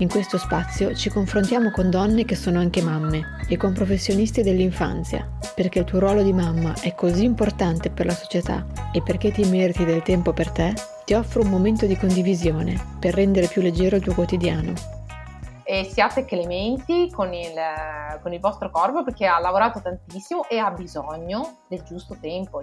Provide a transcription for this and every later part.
In questo spazio ci confrontiamo con donne che sono anche mamme e con professionisti dell'infanzia, perché il tuo ruolo di mamma è così importante per la società e perché ti meriti del tempo per te, ti offro un momento di condivisione per rendere più leggero il tuo quotidiano. E siate clementi con il, con il vostro corpo perché ha lavorato tantissimo e ha bisogno del giusto tempo.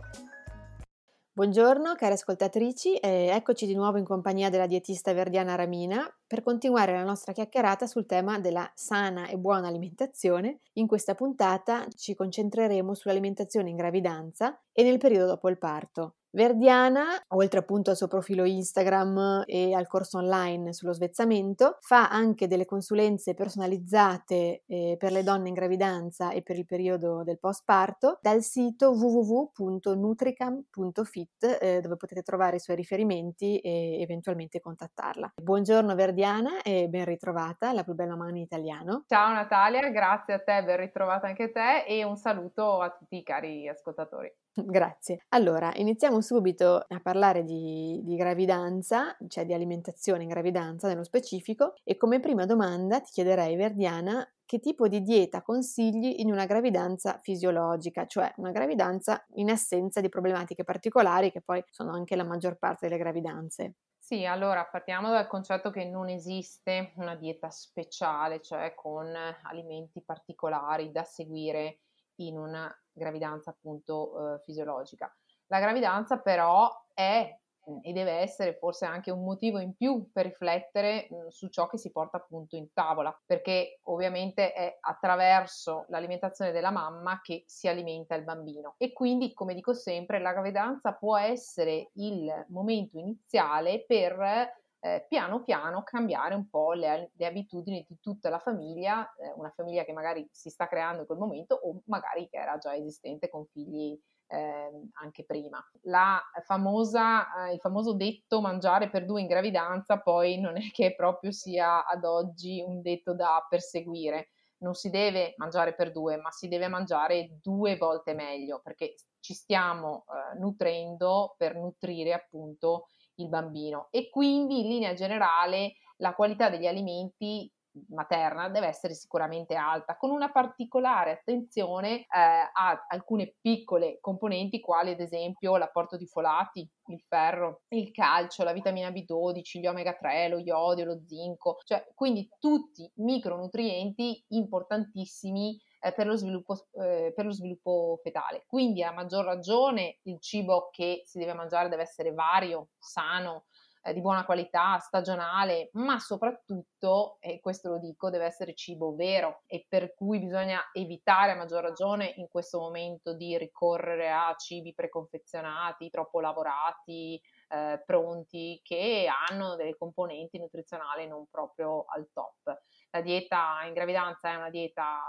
Buongiorno cari ascoltatrici, e eccoci di nuovo in compagnia della dietista Verdiana Ramina per continuare la nostra chiacchierata sul tema della sana e buona alimentazione. In questa puntata ci concentreremo sull'alimentazione in gravidanza e nel periodo dopo il parto. Verdiana, oltre appunto al suo profilo Instagram e al corso online sullo svezzamento, fa anche delle consulenze personalizzate eh, per le donne in gravidanza e per il periodo del postparto dal sito www.nutricam.fit eh, dove potete trovare i suoi riferimenti e eventualmente contattarla. Buongiorno Verdiana e ben ritrovata, la più bella mano in italiano. Ciao Natalia, grazie a te, ben ritrovata anche te e un saluto a tutti i cari ascoltatori. Grazie. Allora, iniziamo subito a parlare di, di, gravidanza, cioè di alimentazione in gravidanza nello specifico, e come prima domanda ti chiederei, Verdiana, che tipo di dieta consigli in una gravidanza fisiologica, cioè una gravidanza in assenza di problematiche particolari che poi sono anche la maggior parte delle gravidanze. Sì, allora partiamo dal concetto che non esiste una dieta speciale, cioè con alimenti particolari da seguire in una gravidanza appunto eh, fisiologica. La gravidanza però è e deve essere forse anche un motivo in più per riflettere mh, su ciò che si porta appunto in tavola, perché ovviamente è attraverso l'alimentazione della mamma che si alimenta il bambino e quindi, come dico sempre, la gravidanza può essere il momento iniziale per eh, piano piano cambiare un po' le, le abitudini di tutta la famiglia, eh, una famiglia che magari si sta creando in quel momento o magari che era già esistente con figli eh, anche prima. La famosa, eh, il famoso detto mangiare per due in gravidanza poi non è che proprio sia ad oggi un detto da perseguire. Non si deve mangiare per due, ma si deve mangiare due volte meglio perché ci stiamo eh, nutrendo per nutrire appunto il bambino. E quindi in linea generale la qualità degli alimenti materna deve essere sicuramente alta, con una particolare attenzione eh, a alcune piccole componenti quali ad esempio l'apporto di folati, il ferro, il calcio, la vitamina B12, gli omega 3, lo iodio, lo zinco, cioè quindi tutti micronutrienti importantissimi eh, per, lo sviluppo, eh, per lo sviluppo fetale. Quindi a maggior ragione il cibo che si deve mangiare deve essere vario, sano, eh, di buona qualità, stagionale, ma soprattutto, e questo lo dico, deve essere cibo vero e per cui bisogna evitare a maggior ragione in questo momento di ricorrere a cibi preconfezionati, troppo lavorati, eh, pronti, che hanno delle componenti nutrizionali non proprio al top. La dieta in gravidanza è una dieta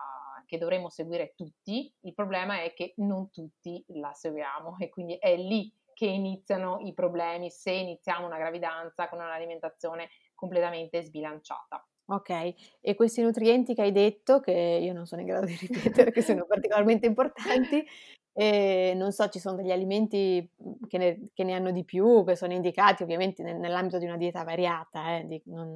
che dovremmo seguire tutti, il problema è che non tutti la seguiamo e quindi è lì che iniziano i problemi se iniziamo una gravidanza con un'alimentazione completamente sbilanciata. Ok, e questi nutrienti che hai detto, che io non sono in grado di ripetere, che sono particolarmente importanti, e non so, ci sono degli alimenti mhmm, che ne, che ne, hanno di più, che sono indicati ovviamente nel, nell'ambito di una dieta variata. Eh, di, non,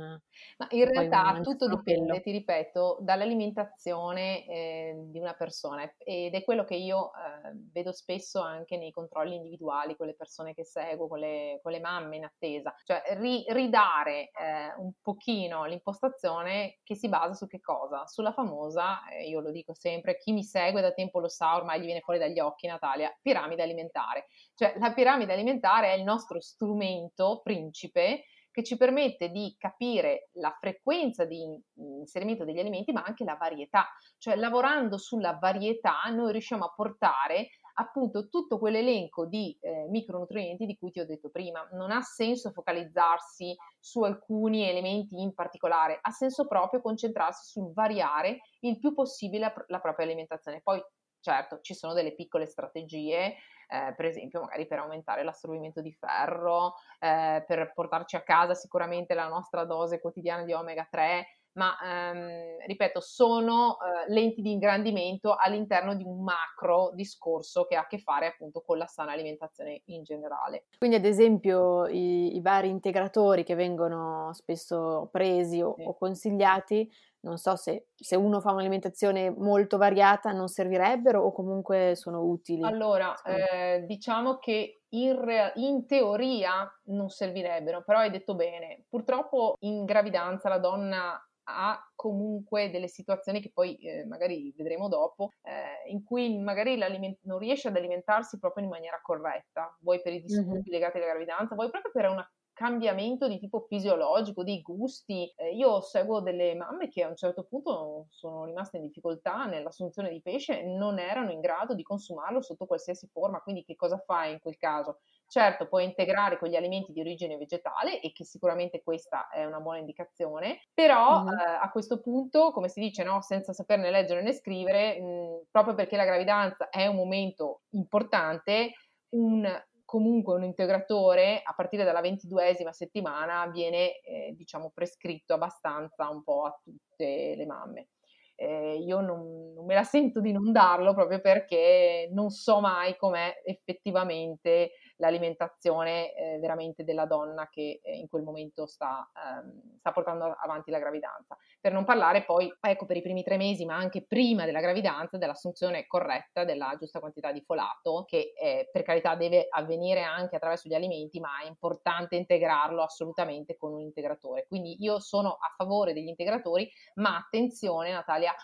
Ma in realtà tutto dipende, quello. ti ripeto, dall'alimentazione eh, di una persona ed è quello che io eh, vedo spesso anche nei controlli individuali con le persone che seguo, con le, con le mamme in attesa. Cioè ri, ridare eh, un pochino l'impostazione che si basa su che cosa? Sulla famosa, io lo dico sempre, chi mi segue da tempo lo sa, ormai gli viene fuori dagli occhi occhi, Natalia, piramide alimentare. Cioè la piramide alimentare è il nostro strumento principe che ci permette di capire la frequenza di inserimento degli alimenti, ma anche la varietà. Cioè lavorando sulla varietà noi riusciamo a portare appunto tutto quell'elenco di eh, micronutrienti di cui ti ho detto prima. Non ha senso focalizzarsi su alcuni elementi in particolare, ha senso proprio concentrarsi sul variare il più possibile la, la propria alimentazione. Poi certo ci sono delle piccole strategie, eh, per esempio magari per aumentare l'assorbimento di ferro, eh, per portarci a casa sicuramente la nostra dose quotidiana di omega 3 ma ehm, ripeto, sono eh, lenti di ingrandimento all'interno di un macro discorso che ha a che fare appunto con la sana alimentazione in generale. Quindi ad esempio i, i vari integratori che vengono spesso presi o, sì. o consigliati, non so se, se, uno fa un'alimentazione molto variata non servirebbero o comunque sono utili? Allora, eh, diciamo che in, rea- in, teoria non servirebbero, però hai detto bene, purtroppo in gravidanza la donna ha comunque delle situazioni che poi eh, magari vedremo dopo, eh, in cui magari non riesce ad alimentarsi proprio in maniera corretta, vuoi per i disturbi mm-hmm. legati alla gravidanza, vuoi proprio per una cambiamento di tipo fisiologico, dei gusti. Eh, io seguo delle mamme che a un certo punto sono rimaste in difficoltà nell'assunzione di pesce e non erano in grado di consumarlo sotto qualsiasi forma, quindi che cosa fai in quel caso? Certo, puoi integrare con gli alimenti di origine vegetale e che sicuramente questa è una buona indicazione, però mm-hmm. eh, a questo punto, come si dice, no, senza saperne leggere né scrivere, mh, proprio perché la gravidanza è un momento importante, un comunque un integratore a partire dalla ventiduesima settimana viene eh, diciamo prescritto abbastanza un po' a tutte le mamme. Eh, io non, non, me la sento di non darlo proprio perché non so mai com'è effettivamente l'alimentazione eh, veramente della donna che eh, in quel momento sta, ehm, sta, portando avanti la gravidanza. Per non parlare poi, ecco, per i primi tre mesi, ma anche prima della gravidanza, dell'assunzione corretta della giusta quantità di folato, che eh, per carità deve avvenire anche attraverso gli alimenti, ma è importante integrarlo assolutamente con un integratore. Quindi io sono a favore degli integratori, ma attenzione Natalia,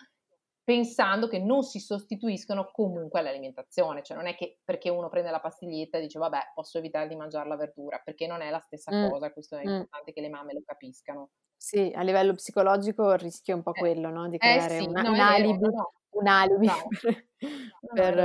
pensando che non si sostituiscono comunque all'alimentazione, cioè non è che perché uno prende la pastiglietta e dice vabbè posso evitare di mangiare la verdura, perché non è la stessa mm. cosa, questo è mm. importante che le mamme lo capiscano. Sì, a livello psicologico il rischio è un po' eh. quello, no? Di eh creare eh sì, una, no, un alibi. No un alibi no. per,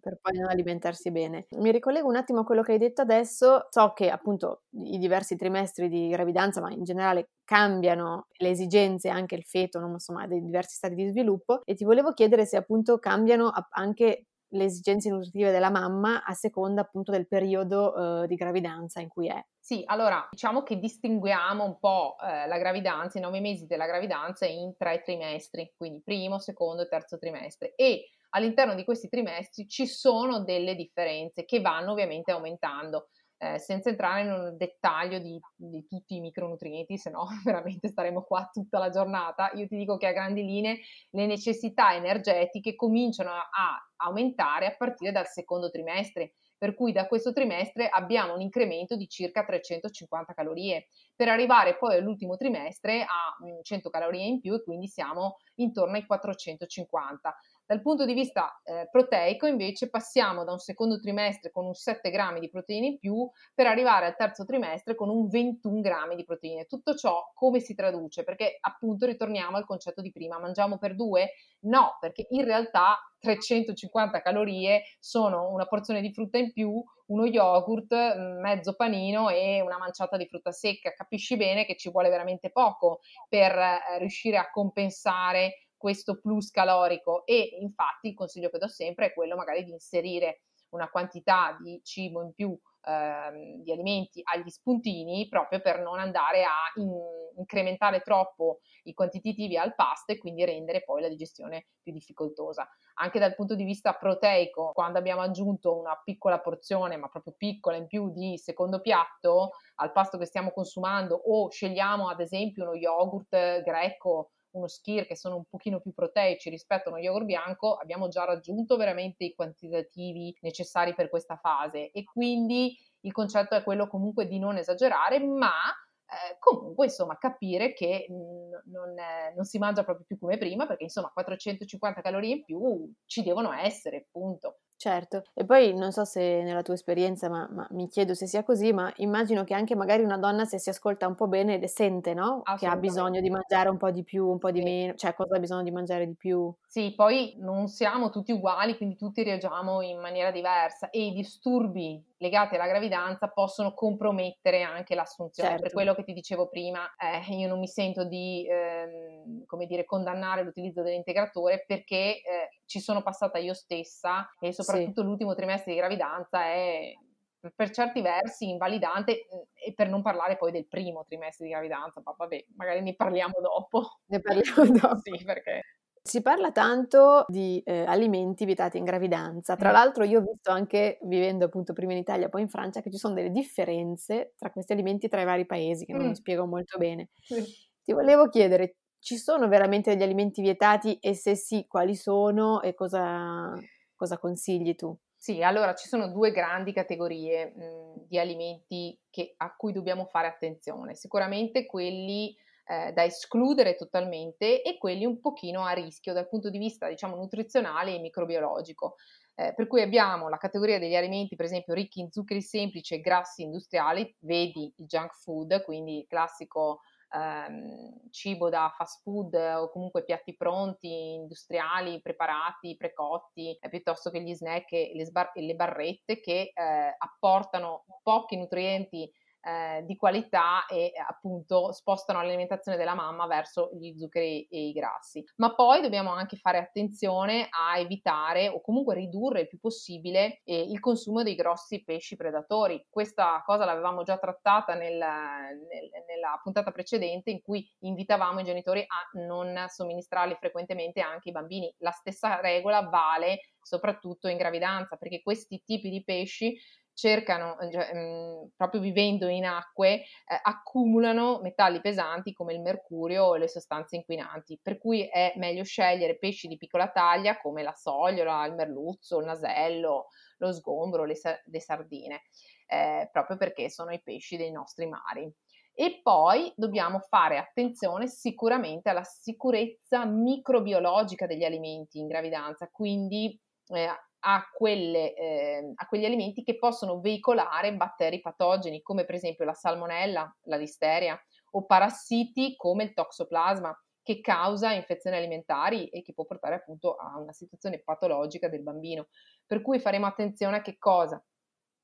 per, poi non alimentarsi bene. Mi ricollego un attimo a quello che hai detto adesso. So che appunto i diversi trimestri di gravidanza, ma in generale cambiano le esigenze anche il feto, no? insomma, dei diversi stati di sviluppo e ti volevo chiedere se appunto cambiano anche le esigenze nutritive della mamma a seconda appunto del periodo eh, di gravidanza in cui è. Sì, allora diciamo che distinguiamo un po' eh, la gravidanza, i nove mesi della gravidanza in tre trimestri, quindi primo, secondo e terzo trimestre e all'interno di questi trimestri ci sono delle differenze che vanno ovviamente aumentando eh, senza entrare un dettaglio di, di, tutti i micronutrienti, se no veramente staremo qua tutta la giornata. Io ti dico che a grandi linee le necessità energetiche cominciano a, a aumentare a partire dal secondo trimestre per cui da questo trimestre abbiamo un incremento di circa 350 calorie, per arrivare poi all'ultimo trimestre a 100 mm, calorie in più e quindi siamo intorno ai 450. Dal punto di vista eh, proteico, invece, passiamo da un secondo trimestre con un 7 grammi di proteine in più per arrivare al terzo trimestre con un 21 grammi di proteine. Tutto ciò come si traduce? Perché appunto ritorniamo al concetto di prima, mangiamo per due? No, perché in realtà 350 calorie sono una porzione di frutta in più, uno yogurt, mezzo panino e una manciata di frutta secca. Capisci bene che ci vuole veramente poco per eh, riuscire a compensare questo plus calorico e infatti il consiglio che do sempre è quello magari di inserire una quantità di cibo in più ehm, di alimenti agli spuntini proprio per non andare a in, incrementare troppo i quantitativi al pasto e quindi rendere poi la digestione più difficoltosa. Anche dal punto di vista proteico, quando abbiamo aggiunto una piccola porzione, ma proprio piccola in più di secondo piatto al pasto che stiamo consumando o scegliamo ad esempio uno yogurt greco uno skir che sono un pochino più proteici rispetto a uno yogurt bianco, abbiamo già raggiunto veramente i quantitativi necessari per questa fase e quindi il concetto è quello comunque di non esagerare, ma eh, comunque insomma capire che mh, non, è, non, si mangia proprio più come prima perché insomma 450 calorie in più ci devono essere, punto. Certo, e poi non so se nella tua esperienza, ma, ma, mi chiedo se sia così, ma immagino che anche magari una donna se si ascolta un po' bene le sente, no? Che ha bisogno di mangiare un po' di più, un po' di sì. meno, cioè cosa ha bisogno di mangiare di più. Sì, poi non siamo tutti uguali, quindi tutti reagiamo in maniera diversa e i disturbi legati alla gravidanza possono compromettere anche l'assunzione. Certo. Per quello che ti dicevo prima, eh, io non mi sento di, ehm, come dire, condannare l'utilizzo dell'integratore perché eh, ci sono passata io stessa e soprattutto sì. l'ultimo trimestre di gravidanza è per certi versi invalidante e per non parlare poi del primo trimestre di gravidanza, ma vabbè, magari ne parliamo dopo. Ne parliamo dopo. sì, perché si parla tanto di eh, alimenti vietati in gravidanza. Tra l'altro, io ho visto anche vivendo appunto prima in Italia, poi in Francia, che ci sono delle differenze tra questi alimenti tra i vari paesi, che non mi spiego molto bene. Sì. Ti volevo chiedere, ci sono veramente degli alimenti vietati e se sì, quali sono e cosa, cosa consigli tu? Sì, allora ci sono due grandi categorie mh, di alimenti che, a cui dobbiamo fare attenzione. Sicuramente quelli eh, da escludere totalmente e quelli un pochino a rischio dal punto di vista diciamo nutrizionale e microbiologico. Eh, per cui abbiamo la categoria degli alimenti, per esempio, ricchi in zuccheri semplici e grassi industriali, vedi il junk food, quindi il classico ehm, cibo da fast food o comunque piatti pronti, industriali, preparati, precotti, eh, piuttosto che gli snack e le, sbar- e le barrette che eh, apportano pochi nutrienti eh, di qualità e appunto spostano l'alimentazione della mamma verso gli zuccheri e i grassi. Ma poi dobbiamo anche fare attenzione a evitare o comunque ridurre il più possibile eh, il consumo dei grossi pesci predatori. Questa cosa l'avevamo già trattata nel, nel, nella puntata precedente in cui invitavamo i genitori a non somministrarli frequentemente anche ai bambini. La stessa regola vale soprattutto in gravidanza perché questi tipi di pesci cercano, cioè, mh, mhmm, proprio vivendo in acque, eh, accumulano metalli pesanti come il mercurio o le sostanze inquinanti, per cui è meglio scegliere pesci di piccola taglia come la sogliola, il merluzzo, il nasello, lo sgombro, le, le sardine, eh, proprio perché sono i pesci dei nostri mari. E poi dobbiamo fare attenzione sicuramente alla sicurezza microbiologica degli alimenti in gravidanza, quindi eh, a, quelle, eh, a, quegli alimenti che possono veicolare batteri patogeni come per esempio la salmonella, la listeria o parassiti come il toxoplasma che causa infezioni alimentari e che può portare appunto a una situazione patologica del bambino. Per cui faremo attenzione a che cosa?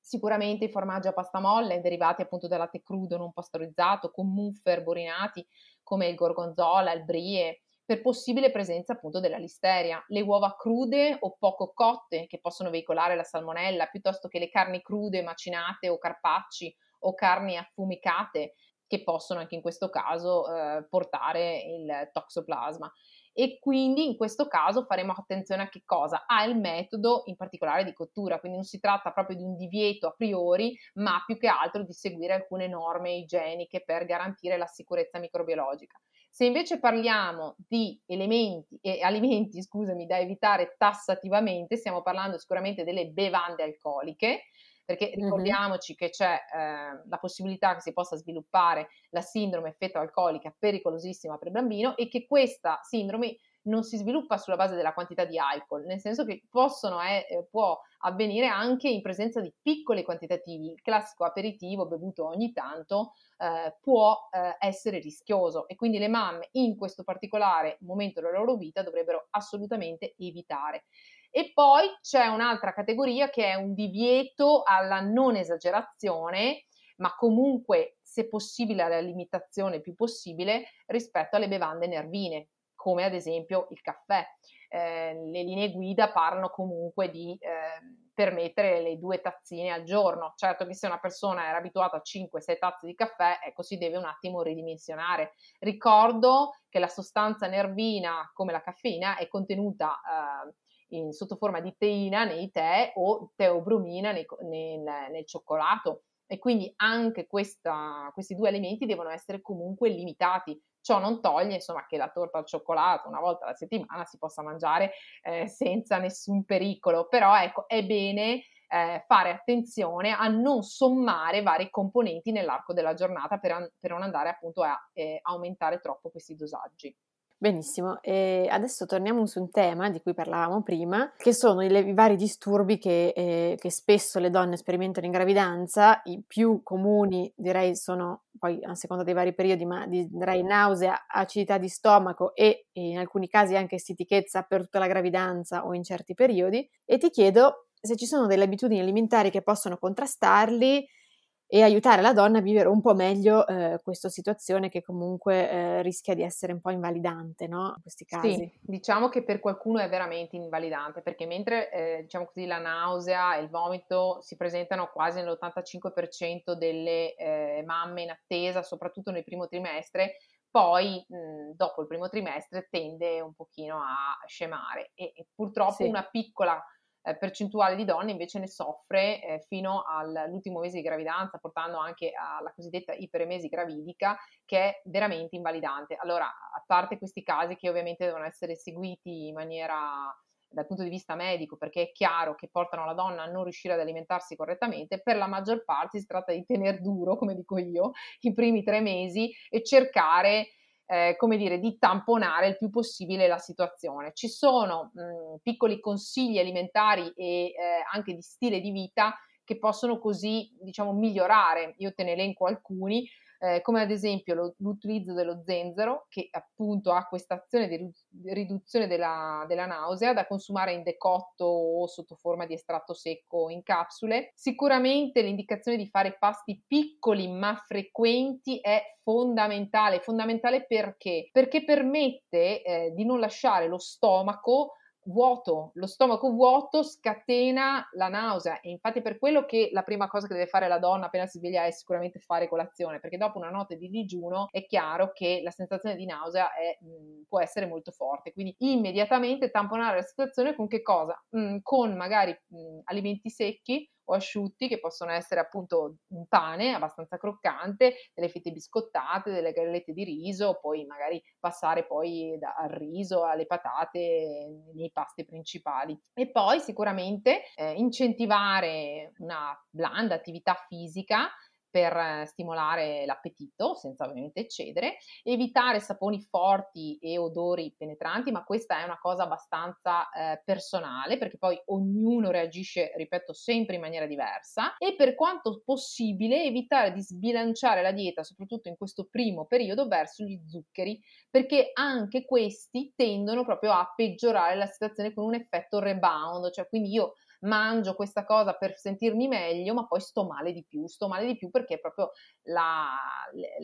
Sicuramente i formaggi a pasta molle derivati appunto dal latte crudo non pastorizzato con muffer borinati come il gorgonzola, il brie, per possibile presenza appunto della listeria. Le uova crude o poco cotte che possono veicolare la salmonella, piuttosto che le carni crude macinate o carpacci o carni affumicate che possono anche in questo caso eh, portare il toxoplasma. E quindi in questo caso faremo attenzione a che cosa? Al metodo in particolare di cottura, quindi non si tratta proprio di un divieto a priori, ma più che altro di seguire alcune norme igieniche per garantire la sicurezza microbiologica. Se invece parliamo di elementi e alimenti, scusami, da evitare tassativamente, stiamo parlando sicuramente delle bevande alcoliche, perché ricordiamoci mm-hmm. che c'è eh, la possibilità che si possa sviluppare la sindrome feto-alcolica pericolosissima per il bambino e che questa sindrome non si sviluppa sulla base della quantità di alcol, nel senso che possono, eh, eh, può avvenire anche in presenza di piccoli quantitativi. Il classico aperitivo bevuto ogni tanto eh, può eh, essere rischioso e quindi le mamme in questo particolare momento della loro vita dovrebbero assolutamente evitare. E poi c'è un'altra categoria che è un divieto alla non esagerazione, ma comunque se possibile alla limitazione più possibile rispetto alle bevande nervine come ad esempio il caffè. Eh, le linee guida parlano comunque di eh, permettere le due tazzine al giorno. Certo che se una persona era abituata a 5-6 tazze di caffè, ecco, si deve un attimo ridimensionare. Ricordo che la sostanza nervina, come la caffeina, è contenuta eh, in, sotto forma di teina nei tè o teobromina nei, nel, nel cioccolato e quindi anche questa, questi due elementi devono essere comunque limitati. Ciò non toglie insomma, che la torta al cioccolato una volta alla settimana si possa mangiare eh, senza nessun pericolo, però ecco, è bene eh, fare attenzione a non sommare vari componenti nell'arco della giornata per, an- per non andare appunto a eh, aumentare troppo questi dosaggi. Benissimo, e adesso torniamo su un tema di cui parlavamo prima, che sono i, i vari disturbi che, eh, che, spesso le donne sperimentano in gravidanza. I più comuni direi sono, poi a seconda dei vari periodi, ma direi nausea, acidità di stomaco e, e in alcuni casi anche stitichezza per tutta la gravidanza o in certi periodi. E ti chiedo se ci sono delle abitudini alimentari che possono contrastarli e aiutare la donna a vivere un po' meglio eh, questa situazione che comunque eh, rischia di essere un po' invalidante, no? In questi casi. Sì, diciamo che per qualcuno è veramente invalidante, perché mentre eh, diciamo così la nausea e il vomito si presentano quasi nell'85% delle eh, mamme in attesa, soprattutto nel primo trimestre, poi mh, dopo il primo trimestre tende un pochino a scemare e, e purtroppo sì. una piccola eh, percentuale di donne invece ne soffre eh, fino all'ultimo mese di gravidanza, portando anche alla cosiddetta iperemesi gravidica, che è veramente invalidante. Allora, a parte questi casi che ovviamente devono essere seguiti in maniera dal punto di vista medico, perché è chiaro che portano la donna a non riuscire ad alimentarsi correttamente, per la maggior parte si tratta di tenere duro, come dico io, i primi tre mesi e cercare eh, come dire, di tamponare il più possibile la situazione. Ci sono mh, piccoli consigli alimentari e eh, anche di stile di vita che possono così, diciamo, migliorare. Io te ne elenco alcuni eh, come ad esempio lo, l'utilizzo dello zenzero, che appunto ha questa azione di riduzione della, della, nausea da consumare in decotto o sotto forma di estratto secco in capsule. Sicuramente l'indicazione di fare pasti piccoli ma frequenti è fondamentale, fondamentale perché? Perché permette eh, di non lasciare lo stomaco vuoto, lo stomaco vuoto scatena la nausea e infatti per quello che la prima cosa che deve fare la donna appena si sveglia è sicuramente fare colazione, perché dopo una notte di digiuno è chiaro che la sensazione di nausea è, mh, può essere molto forte, quindi immediatamente tamponare la situazione con che cosa? Mh, con magari mh, alimenti secchi o asciutti che possono essere appunto un pane abbastanza croccante, delle fette biscottate, delle gallette di riso, poi magari passare poi da, al riso, alle patate nei pasti principali. E poi sicuramente eh, incentivare una blanda attività fisica per stimolare l'appetito, senza ovviamente eccedere, evitare saponi forti e odori penetranti, ma questa è una cosa abbastanza eh, personale perché poi ognuno reagisce, ripeto, sempre in maniera diversa e per quanto possibile evitare di sbilanciare la dieta, soprattutto in questo primo periodo, verso gli zuccheri, perché anche questi tendono proprio a peggiorare la situazione con un effetto rebound, cioè quindi io mangio questa cosa per sentirmi meglio, ma poi sto male di più, sto male di più perché è proprio la,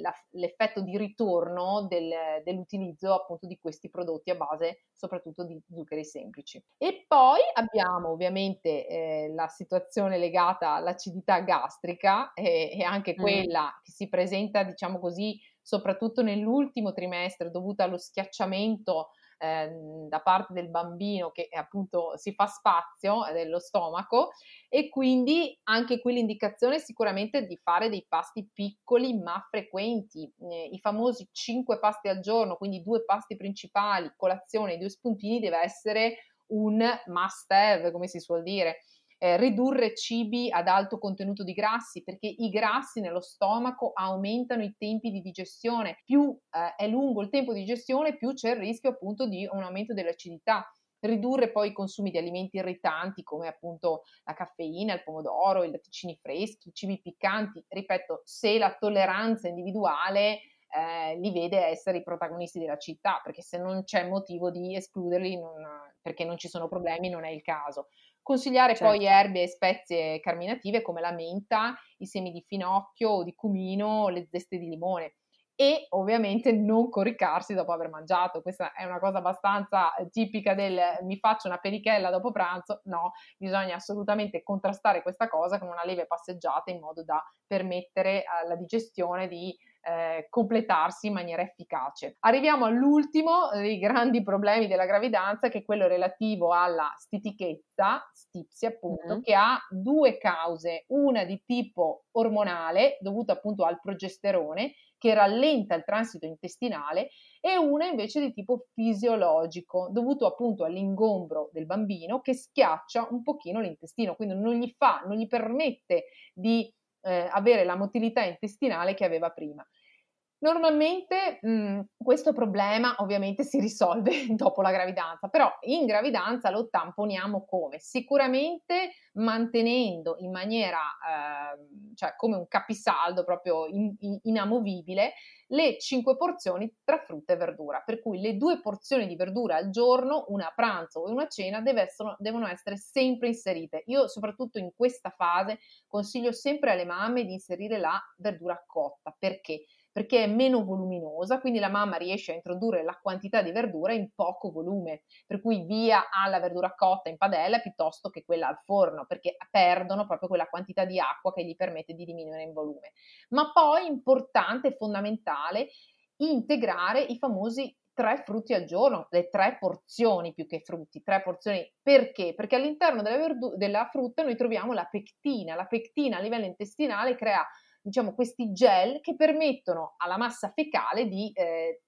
la, l'effetto di ritorno del, dell'utilizzo appunto di questi prodotti a base soprattutto di zuccheri semplici. E poi abbiamo ovviamente eh, la situazione legata all'acidità gastrica e, e anche quella mm. che si presenta, diciamo così, soprattutto nell'ultimo trimestre dovuta allo schiacciamento Ehm, da parte del bambino che appunto si fa spazio dello stomaco e quindi anche qui l'indicazione è sicuramente di fare dei pasti piccoli ma frequenti, eh, i famosi 5 pasti al giorno, quindi due pasti principali, colazione e due spuntini deve essere un must have, come si suol dire eh, ridurre cibi ad alto contenuto di grassi, perché i grassi nello stomaco aumentano i tempi di digestione. Più eh, è lungo il tempo di digestione, più c'è il rischio appunto di un aumento dell'acidità ridurre poi i consumi di alimenti irritanti come appunto la caffeina, il pomodoro, i latticini freschi, i cibi piccanti. Ripeto, se la tolleranza individuale eh, li vede essere i protagonisti della città, perché se non c'è motivo di escluderli, non, perché non ci sono problemi, non è il caso. Consigliare certo. poi erbe e spezie carminative come la menta, i semi di finocchio o di cumino, le zeste di limone e ovviamente non coricarsi dopo aver mangiato. Questa è una cosa abbastanza eh, tipica del mi faccio una perichella dopo pranzo. No, bisogna assolutamente contrastare questa cosa con una lieve passeggiata in modo da permettere alla digestione di eh, completarsi in maniera efficace. Arriviamo all'ultimo dei grandi problemi della gravidanza, che è quello relativo alla stitichezza, stipsi appunto, mm. che ha due cause, una di tipo ormonale, dovuta appunto al progesterone, che rallenta il transito intestinale, e una invece di tipo fisiologico, dovuto appunto all'ingombro del bambino che schiaccia un pochino l'intestino, quindi non gli fa, non gli permette di eh, avere la motilità intestinale che aveva prima. Normalmente mh, mhmm, questo problema ovviamente si risolve dopo la gravidanza, però in gravidanza lo tamponiamo come? Sicuramente mantenendo in maniera, eh, cioè come un capisaldo proprio in, in, inamovibile, le 5 porzioni tra frutta e verdura, per cui le due porzioni di verdura al giorno, una a pranzo e una a cena, essere, devono essere sempre inserite. Io soprattutto in questa fase consiglio sempre alle mamme di inserire la verdura cotta, perché? Perché è meno voluminosa, quindi la mamma riesce a introdurre la quantità di verdura in poco volume, per cui via alla verdura cotta in padella piuttosto che quella al forno, perché perdono proprio quella quantità di acqua che gli permette di diminuire in volume. Ma poi importante e fondamentale integrare i famosi tre frutti al giorno, le tre porzioni più che frutti, tre porzioni perché? Perché all'interno della, verdu- della frutta noi troviamo la pectina, la pectina a livello intestinale crea diciamo, questi gel che permettono alla massa fecale di eh,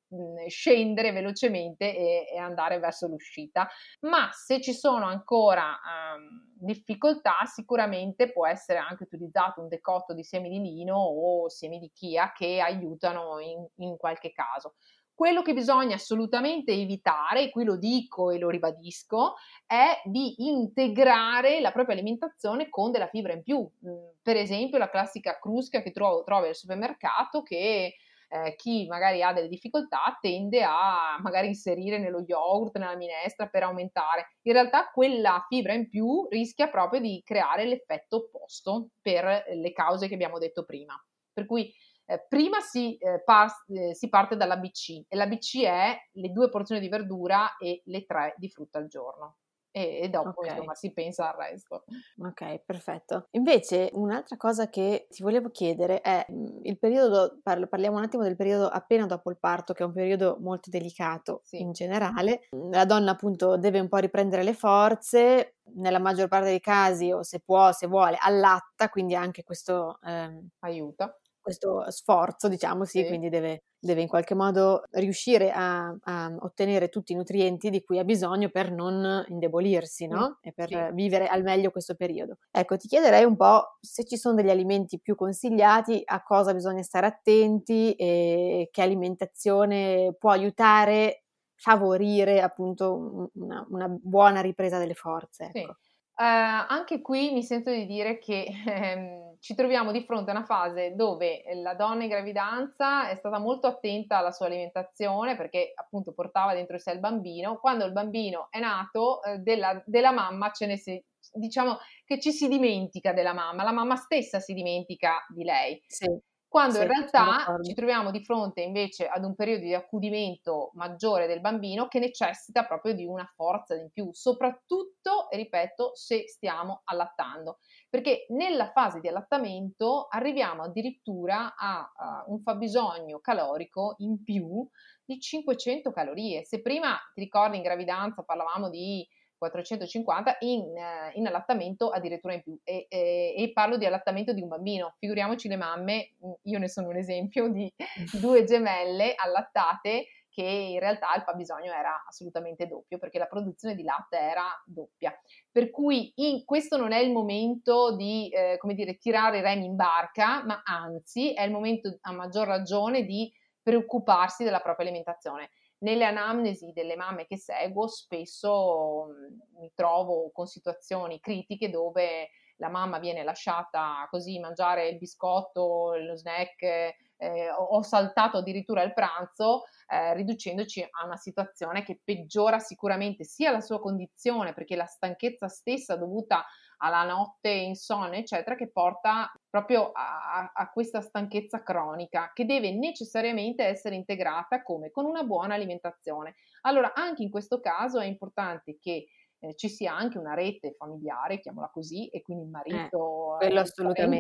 scendere velocemente e, e, andare verso l'uscita. Ma se ci sono ancora um, difficoltà, sicuramente può essere anche utilizzato un decotto di semi di lino o semi di chia che aiutano in, in qualche caso. Quello che bisogna assolutamente evitare, e qui lo dico e lo ribadisco, è di integrare la propria alimentazione con della fibra in più. Mm, per esempio la classica crusca che trovo, trovi al supermercato che eh, chi magari ha delle difficoltà tende a magari inserire nello yogurt, nella minestra per aumentare. In realtà quella fibra in più rischia proprio di creare l'effetto opposto per le cause che abbiamo detto prima. Per cui eh, prima si, eh, par- eh, si, parte dall'ABC e l'ABC è le due porzioni di verdura e le tre di frutta al giorno. E, e dopo okay. insomma si pensa al resto. Ok, perfetto. Invece un'altra cosa che ti volevo chiedere è mm, il periodo, parlo, parliamo un attimo del periodo appena dopo il parto, che è un periodo molto delicato sì. in generale. La donna appunto deve un po' riprendere le forze, nella maggior parte dei casi o se può, se vuole, allatta, quindi anche questo ehm, aiuta questo sforzo, diciamo, sì, sì. quindi deve, deve, in qualche modo riuscire a, a, ottenere tutti i nutrienti di cui ha bisogno per non indebolirsi, no? E per sì. vivere al meglio questo periodo. Ecco, ti chiederei un po' se ci sono degli alimenti più consigliati, a cosa bisogna stare attenti e che alimentazione può aiutare, favorire appunto una, una buona ripresa delle forze. Ecco. Uh, anche qui mi sento di dire che ehm, ci troviamo di fronte a una fase dove la donna in gravidanza è stata molto attenta alla sua alimentazione perché appunto portava dentro sé il bambino. Quando il bambino è nato, eh, della, della, mamma ce ne si, diciamo che ci si dimentica della mamma, la mamma stessa si dimentica di lei. Sì quando sì, in realtà ci troviamo di fronte invece ad un periodo di accudimento maggiore del bambino che necessita proprio di una forza in più, soprattutto, ripeto, se stiamo allattando, perché nella fase di allattamento arriviamo addirittura a, a un fabbisogno calorico in più di 500 calorie. Se prima ti ricordi in gravidanza parlavamo di 450 in, eh, in allattamento addirittura in più e, e, e, parlo di allattamento di un bambino, figuriamoci le mamme, mm, io ne sono un esempio di due gemelle allattate che in realtà il fabbisogno era assolutamente doppio perché la produzione di latte era doppia. Per cui in, questo non è il momento di, eh, come dire, tirare i remi in barca, ma anzi è il momento a maggior ragione di preoccuparsi della propria alimentazione. Nelle anamnesi delle mamme che seguo spesso mh, mi trovo con situazioni critiche dove la mamma viene lasciata così mangiare il biscotto, lo snack, eh, ho saltato addirittura il pranzo, eh, riducendoci a una situazione che peggiora sicuramente sia la sua condizione, perché la stanchezza stessa dovuta alla notte insonne, eccetera, che porta proprio a, a, questa stanchezza cronica che deve necessariamente essere integrata come? Con una buona alimentazione. Allora, anche in questo caso è importante che eh, ci sia anche una rete familiare, chiamiamola così, e quindi il marito eh,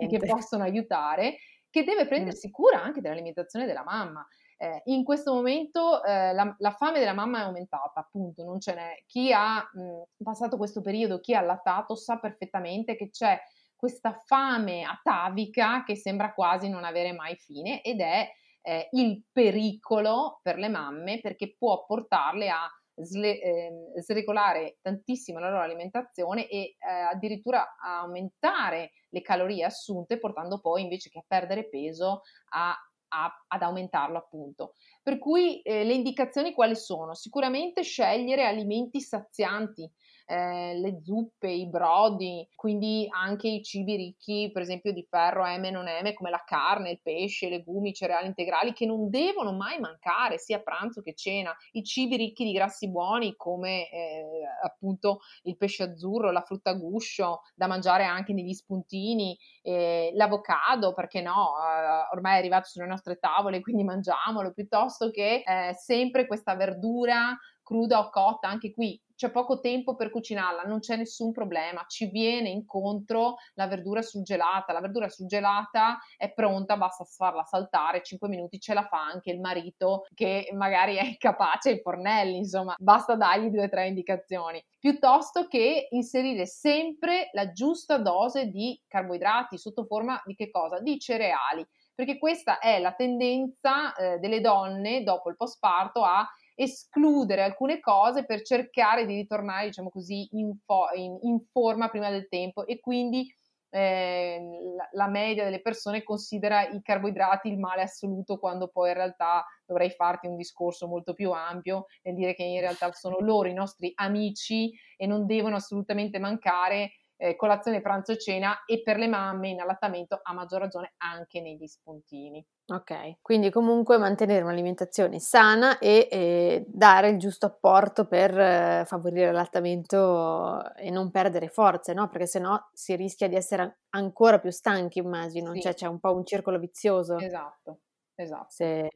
che possono aiutare, che deve prendersi cura anche dell'alimentazione della mamma. Eh, in questo momento eh, la, la, fame della mamma è aumentata, appunto, non ce n'è. Chi ha mh, passato questo periodo, chi ha allattato, sa perfettamente che c'è questa fame atavica che sembra quasi non avere mai fine ed è eh, il pericolo per le mamme perché può portarle a sle, eh, sregolare tantissimo la loro alimentazione e eh, addirittura a aumentare le calorie assunte portando poi invece che a perdere peso a a, ad aumentarlo appunto. Per cui eh, le indicazioni quali sono? Sicuramente scegliere alimenti sazianti, eh, le zuppe, i brodi, quindi anche i cibi ricchi, per esempio di ferro M e non M, come la carne, il pesce, i legumi, i cereali integrali, che non devono mai mancare sia a pranzo che cena. I cibi ricchi di grassi buoni, come eh, appunto il pesce azzurro, la frutta a guscio, da mangiare anche negli spuntini, eh, l'avocado, perché no, eh, ormai è arrivato sulle nostre tavole, quindi mangiamolo, piuttosto che eh, sempre questa verdura cruda o cotta, anche qui c'è poco tempo per cucinarla, non c'è nessun problema, ci viene incontro la verdura surgelata, la verdura surgelata è pronta, basta farla saltare, 5 minuti ce la fa anche il marito che magari è capace ai fornelli, insomma, basta dargli due o tre indicazioni, piuttosto che inserire sempre la giusta dose di carboidrati sotto forma di che cosa? Di cereali perché questa è la tendenza eh, delle donne dopo il postparto a escludere alcune cose per cercare di ritornare, diciamo così, in, fo- in, in forma prima del tempo e quindi eh, la, la, media delle persone considera i carboidrati il male assoluto quando poi in realtà dovrei farti un discorso molto più ampio nel dire che in realtà sono loro i nostri amici e non devono assolutamente mancare eh, colazione, pranzo cena e per le mamme in allattamento a maggior ragione anche negli spuntini. Ok, quindi comunque mantenere un'alimentazione sana e, e dare il giusto apporto per eh, favorire l'allattamento e non perdere forze, no? Perché sennò si rischia di essere ancora più stanchi, immagino, sì. cioè c'è un po' un circolo vizioso. Esatto, esatto. Se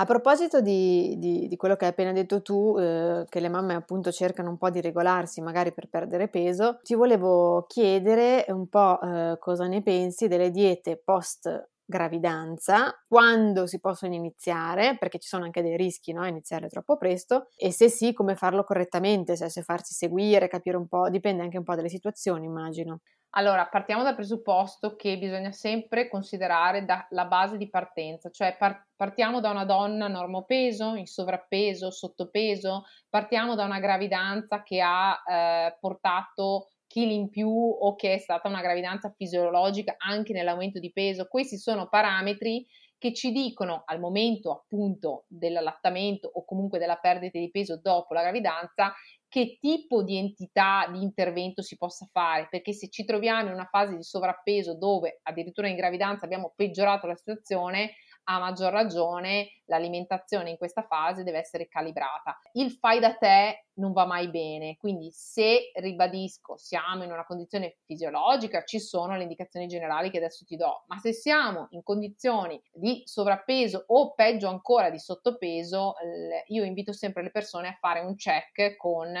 a proposito di, di, di, quello che hai appena detto tu, eh, che le mamme appunto cercano un po' di regolarsi magari per perdere peso, ti volevo chiedere un po' eh, cosa ne pensi delle diete post gravidanza, quando si possono iniziare, perché ci sono anche dei rischi no? iniziare troppo presto, e se sì, come farlo correttamente, cioè se farsi seguire, capire un po', dipende anche un po' dalle situazioni, immagino. Allora, partiamo dal presupposto che bisogna sempre considerare la base di partenza, cioè par- partiamo da una donna normopeso, in sovrappeso, sottopeso, partiamo da una gravidanza che ha eh, portato chili in più o che è stata una gravidanza fisiologica anche nell'aumento di peso. Questi sono parametri che ci dicono al momento appunto dell'allattamento o comunque della perdita di peso dopo la gravidanza che tipo di entità di intervento si possa fare, perché se ci troviamo in una fase di sovrappeso dove addirittura in gravidanza abbiamo peggiorato la situazione, a maggior ragione l'alimentazione in questa fase deve essere calibrata. Il fai da te non va mai bene, quindi se ribadisco siamo in una condizione fisiologica ci sono le indicazioni generali che adesso ti do, ma se siamo in condizioni di sovrappeso o peggio ancora di sottopeso, io invito sempre le persone a fare un check con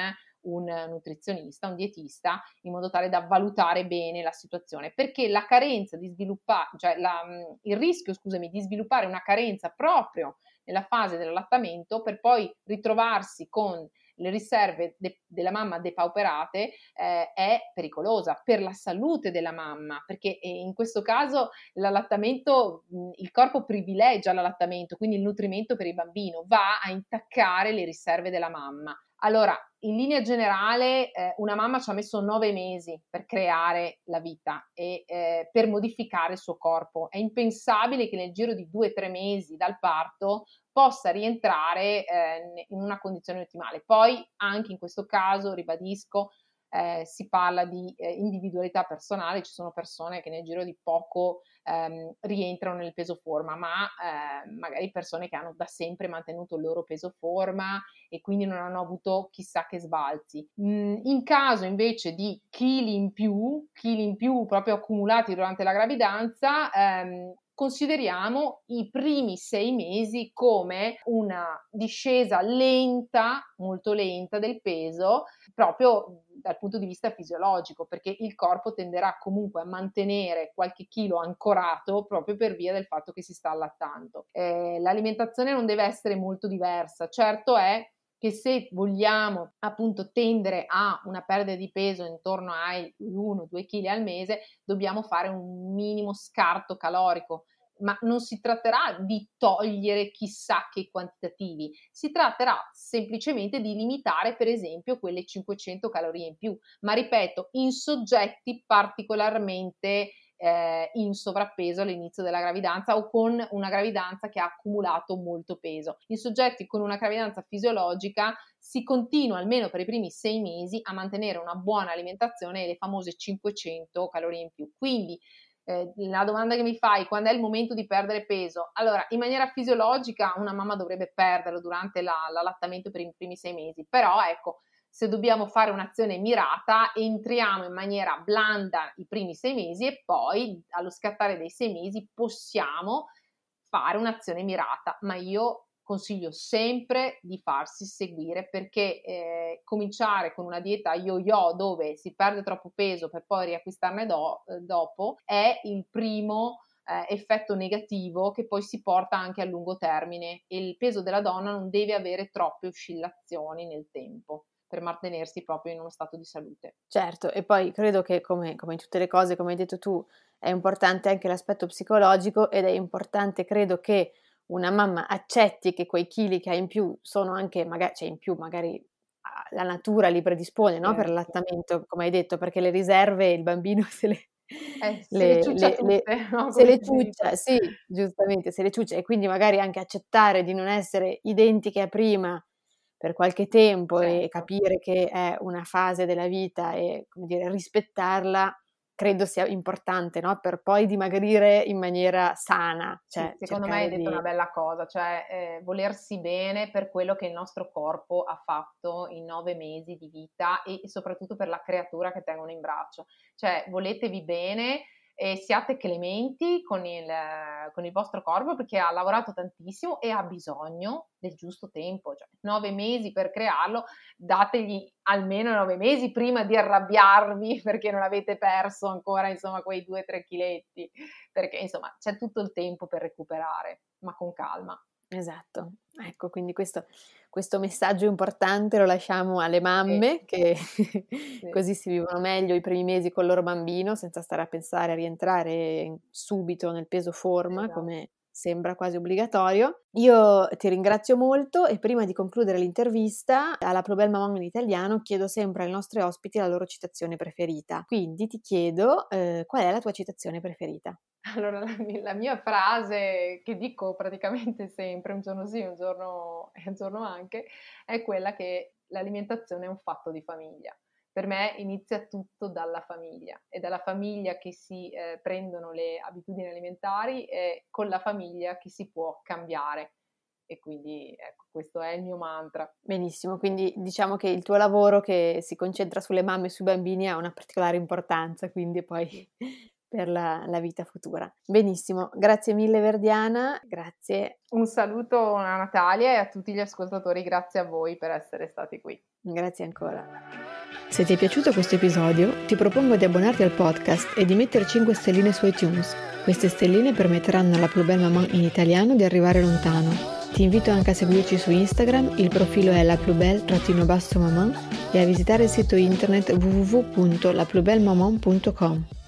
un nutrizionista, un dietista, in modo tale da valutare bene la situazione, perché la carenza di sviluppare, cioè la, il rischio, scusami, di sviluppare una carenza proprio nella fase dell'allattamento per poi ritrovarsi con le riserve de- della mamma depauperate eh, è pericolosa per la salute della mamma, perché eh, in questo caso l'allattamento, il corpo privilegia l'allattamento, quindi il nutrimento per il bambino va a intaccare le riserve della mamma. Allora, in linea generale, eh, una mamma ci ha messo nove mesi per creare la vita e eh, per modificare il suo corpo. È impensabile che nel giro di due o tre mesi dal parto possa rientrare eh, in una condizione ottimale. Poi, anche in questo caso, ribadisco, eh, si parla di eh, individualità personale, ci sono persone che nel giro di poco ehm, rientrano nel peso forma, ma eh, magari persone che hanno da sempre mantenuto il loro peso forma e quindi non hanno avuto chissà che sbalzi. Mm, in caso invece di chili in più, chili in più proprio accumulati durante la gravidanza, ehm, consideriamo i primi sei mesi come una discesa lenta, molto lenta del peso, proprio dal punto di vista fisiologico, perché il corpo tenderà comunque a mantenere qualche chilo ancorato proprio per via del fatto che si sta allattando. Eh, l'alimentazione non deve essere molto diversa, certo è che se vogliamo appunto tendere a una perdita di peso intorno ai 1-2 kg al mese, dobbiamo fare un minimo scarto calorico. Ma non si tratterà di togliere chissà che quantitativi, si tratterà semplicemente di limitare per esempio quelle 500 calorie in più, ma ripeto, in soggetti particolarmente eh, in sovrappeso all'inizio della gravidanza o con una gravidanza che ha accumulato molto peso. In soggetti con una gravidanza fisiologica si continua almeno per i primi sei mesi a mantenere una buona alimentazione e le famose 500 calorie in più. Quindi eh, la domanda che mi fai, quando è il momento di perdere peso? Allora, in maniera fisiologica una mamma dovrebbe perderlo durante la, l'allattamento per i primi sei mesi, però ecco, se dobbiamo fare un'azione mirata, entriamo in maniera blanda i primi sei mesi e poi allo scattare dei sei mesi possiamo fare un'azione mirata, ma io consiglio sempre di farsi seguire perché eh, cominciare con una dieta yo-yo dove si perde troppo peso per poi riacquistarne do- eh, dopo è il primo eh, effetto negativo che poi si porta anche a lungo termine e il peso della donna non deve avere troppe oscillazioni nel tempo per mantenersi proprio in uno stato di salute. Certo, e poi credo che come, come in tutte le cose, come hai detto tu, è importante anche l'aspetto psicologico ed è importante, credo che una mamma accetti che quei chili che ha in più sono anche, magari, cioè in più magari la natura li predispone no? per l'allattamento, come hai detto, perché le riserve il bambino se le, eh, se le, le ciuccia le, no? se le ciuccia, sì, giustamente, se le ciuccia e quindi magari anche accettare di non essere identiche a prima per qualche tempo certo. e capire che è una fase della vita e, come dire, rispettarla credo sia importante, no? Per poi dimagrire in maniera sana. Cioè, sì, secondo me hai detto di... una bella cosa, cioè eh, volersi bene per quello che il nostro corpo ha fatto in nove mesi di vita e soprattutto per la creatura che tengono in braccio. Cioè, voletevi bene e siate clementi con il, con il, vostro corpo perché ha lavorato tantissimo e ha bisogno del giusto tempo, cioè nove mesi per crearlo, dategli almeno nove mesi prima di arrabbiarvi perché non avete perso ancora insomma quei due o tre chiletti, perché insomma c'è tutto il tempo per recuperare, ma con calma. Esatto, ecco, quindi questo, questo messaggio importante lo lasciamo alle mamme sì. che sì. così si vivono meglio i primi mesi con il loro bambino senza stare a pensare a rientrare subito nel peso forma esatto. come sembra quasi obbligatorio. Io ti ringrazio molto e prima di concludere l'intervista alla Probel Mamma in italiano chiedo sempre ai nostri ospiti la loro citazione preferita. Quindi ti chiedo eh, qual è la tua citazione preferita? Allora, la mia, la mia, frase che dico praticamente sempre, un giorno sì, un giorno, un giorno anche, è quella che l'alimentazione è un fatto di famiglia per me inizia tutto dalla famiglia, è dalla famiglia che si eh, prendono le abitudini alimentari e con la famiglia che si può cambiare. E quindi ecco, questo è il mio mantra. Benissimo, quindi diciamo che il tuo lavoro che si concentra sulle mamme e sui bambini ha una particolare importanza, quindi poi per la, la, vita futura. Benissimo, grazie mille Verdiana, grazie. Un saluto a Natalia e a tutti gli ascoltatori, grazie a voi per essere stati qui. Grazie ancora. Se ti è piaciuto questo episodio, ti propongo di abbonarti al podcast e di mettere 5 stelline su iTunes. Queste stelline permetteranno alla Plus Belle Maman in italiano di arrivare lontano. Ti invito anche a seguirci su Instagram, il profilo è la maman e a visitare il sito internet www.laplusbellemaman.com.